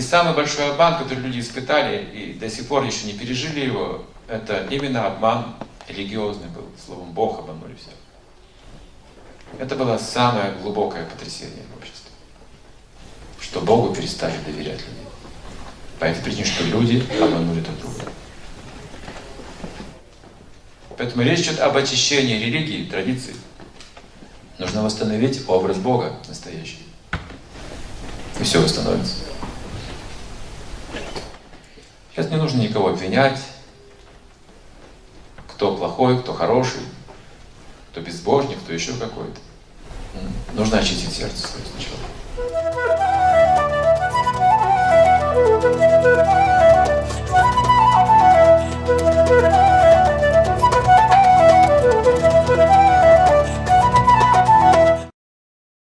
самый большой обман, который люди испытали и до сих пор еще не пережили его, это именно обман религиозный был. Словом, Бог обманули всех. Это было самое глубокое потрясение в обществе. Что Богу перестали доверять люди. По этой причине, что люди обманули друг друга. Поэтому речь идет об очищении религии, традиций. Нужно восстановить образ Бога настоящий. И все восстановится. Сейчас не нужно никого обвинять, кто плохой, кто хороший, кто безбожник, кто еще какой-то. Нужно очистить сердце свое сначала.